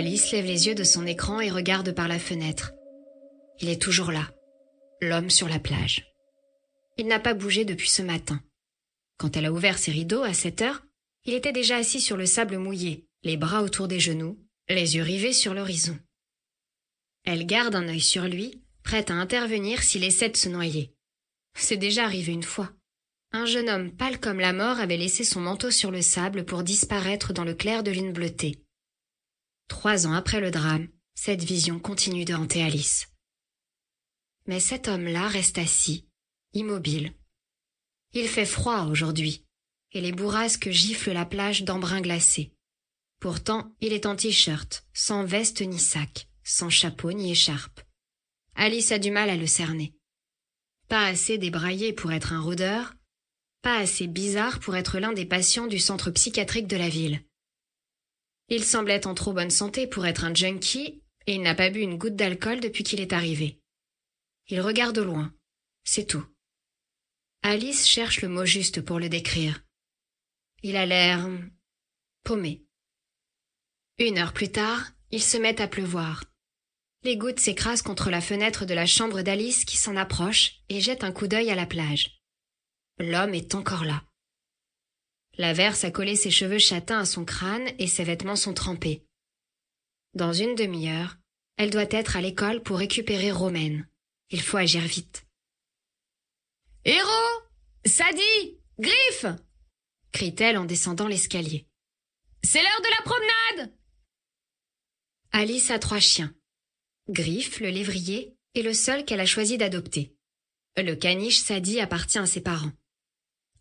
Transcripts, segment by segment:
Alice lève les yeux de son écran et regarde par la fenêtre. Il est toujours là, l'homme sur la plage. Il n'a pas bougé depuis ce matin. Quand elle a ouvert ses rideaux à 7 heures, il était déjà assis sur le sable mouillé, les bras autour des genoux, les yeux rivés sur l'horizon. Elle garde un œil sur lui, prête à intervenir s'il essaie de se noyer. C'est déjà arrivé une fois. Un jeune homme pâle comme la mort avait laissé son manteau sur le sable pour disparaître dans le clair de lune bleutée. Trois ans après le drame, cette vision continue de hanter Alice. Mais cet homme-là reste assis, immobile. Il fait froid aujourd'hui, et les bourrasques giflent la plage d'embrun glacé. Pourtant, il est en t-shirt, sans veste ni sac, sans chapeau ni écharpe. Alice a du mal à le cerner. Pas assez débraillé pour être un rôdeur, pas assez bizarre pour être l'un des patients du centre psychiatrique de la ville. Il semble être en trop bonne santé pour être un junkie, et il n'a pas bu une goutte d'alcool depuis qu'il est arrivé. Il regarde au loin. C'est tout. Alice cherche le mot juste pour le décrire. Il a l'air paumé. Une heure plus tard, il se met à pleuvoir. Les gouttes s'écrasent contre la fenêtre de la chambre d'Alice qui s'en approche et jette un coup d'œil à la plage. L'homme est encore là. L'averse a collé ses cheveux châtains à son crâne et ses vêtements sont trempés. Dans une demi-heure, elle doit être à l'école pour récupérer Romaine. Il faut agir vite. Héros Sadie Griffe crie-t-elle en descendant l'escalier. C'est l'heure de la promenade Alice a trois chiens. Griffe, le lévrier, est le seul qu'elle a choisi d'adopter. Le caniche Sadie appartient à ses parents.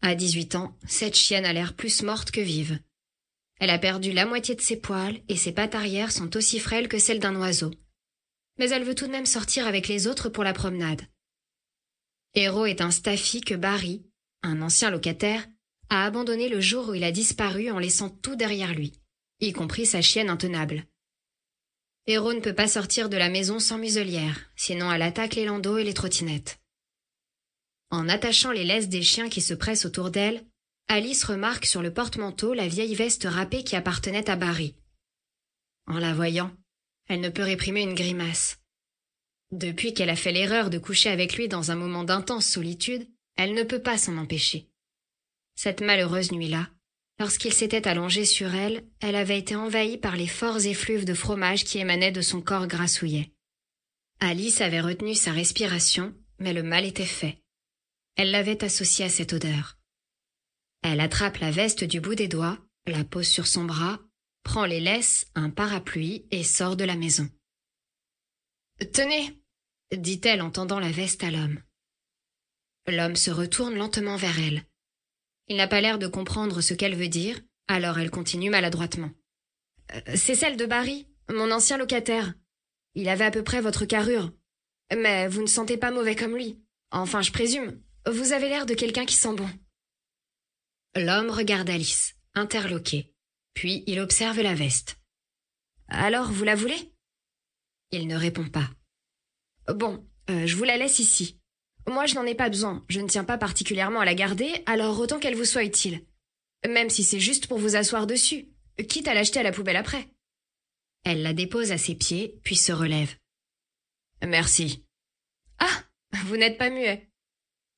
À 18 ans, cette chienne a l'air plus morte que vive. Elle a perdu la moitié de ses poils et ses pattes arrière sont aussi frêles que celles d'un oiseau. Mais elle veut tout de même sortir avec les autres pour la promenade. Héros est un staffy que Barry, un ancien locataire, a abandonné le jour où il a disparu en laissant tout derrière lui, y compris sa chienne intenable. Héros ne peut pas sortir de la maison sans muselière, sinon elle attaque les landaux et les trottinettes. En attachant les laisses des chiens qui se pressent autour d'elle, Alice remarque sur le porte-manteau la vieille veste râpée qui appartenait à Barry. En la voyant, elle ne peut réprimer une grimace. Depuis qu'elle a fait l'erreur de coucher avec lui dans un moment d'intense solitude, elle ne peut pas s'en empêcher. Cette malheureuse nuit-là, lorsqu'il s'était allongé sur elle, elle avait été envahie par les forts effluves de fromage qui émanaient de son corps grassouillet. Alice avait retenu sa respiration, mais le mal était fait. Elle l'avait associé à cette odeur. Elle attrape la veste du bout des doigts, la pose sur son bras, prend les laisses, un parapluie et sort de la maison. Tenez, dit-elle en tendant la veste à l'homme. L'homme se retourne lentement vers elle. Il n'a pas l'air de comprendre ce qu'elle veut dire, alors elle continue maladroitement. Euh, c'est celle de Barry, mon ancien locataire. Il avait à peu près votre carrure. Mais vous ne sentez pas mauvais comme lui. Enfin, je présume. Vous avez l'air de quelqu'un qui sent bon. L'homme regarde Alice, interloqué. Puis il observe la veste. Alors, vous la voulez? Il ne répond pas. Bon, euh, je vous la laisse ici. Moi, je n'en ai pas besoin. Je ne tiens pas particulièrement à la garder, alors autant qu'elle vous soit utile. Même si c'est juste pour vous asseoir dessus, quitte à l'acheter à la poubelle après. Elle la dépose à ses pieds, puis se relève. Merci. Ah, vous n'êtes pas muet.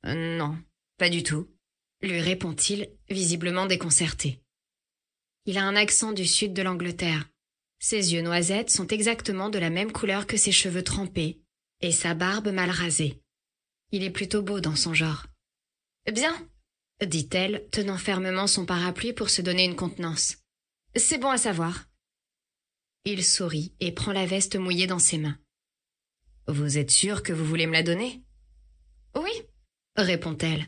Non, pas du tout, lui répond-il, visiblement déconcerté. Il a un accent du sud de l'Angleterre. Ses yeux noisettes sont exactement de la même couleur que ses cheveux trempés, et sa barbe mal rasée. Il est plutôt beau dans son genre. Bien, dit-elle, tenant fermement son parapluie pour se donner une contenance. C'est bon à savoir. Il sourit et prend la veste mouillée dans ses mains. Vous êtes sûr que vous voulez me la donner? Oui, répond-elle.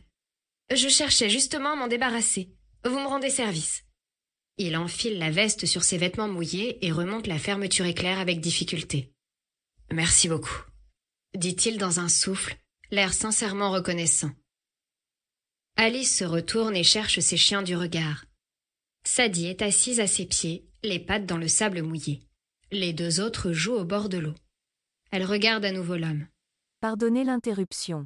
Je cherchais justement à m'en débarrasser. Vous me rendez service. Il enfile la veste sur ses vêtements mouillés et remonte la fermeture éclair avec difficulté. Merci beaucoup, dit-il dans un souffle, l'air sincèrement reconnaissant. Alice se retourne et cherche ses chiens du regard. Sadie est assise à ses pieds, les pattes dans le sable mouillé. Les deux autres jouent au bord de l'eau. Elle regarde à nouveau l'homme. Pardonnez l'interruption.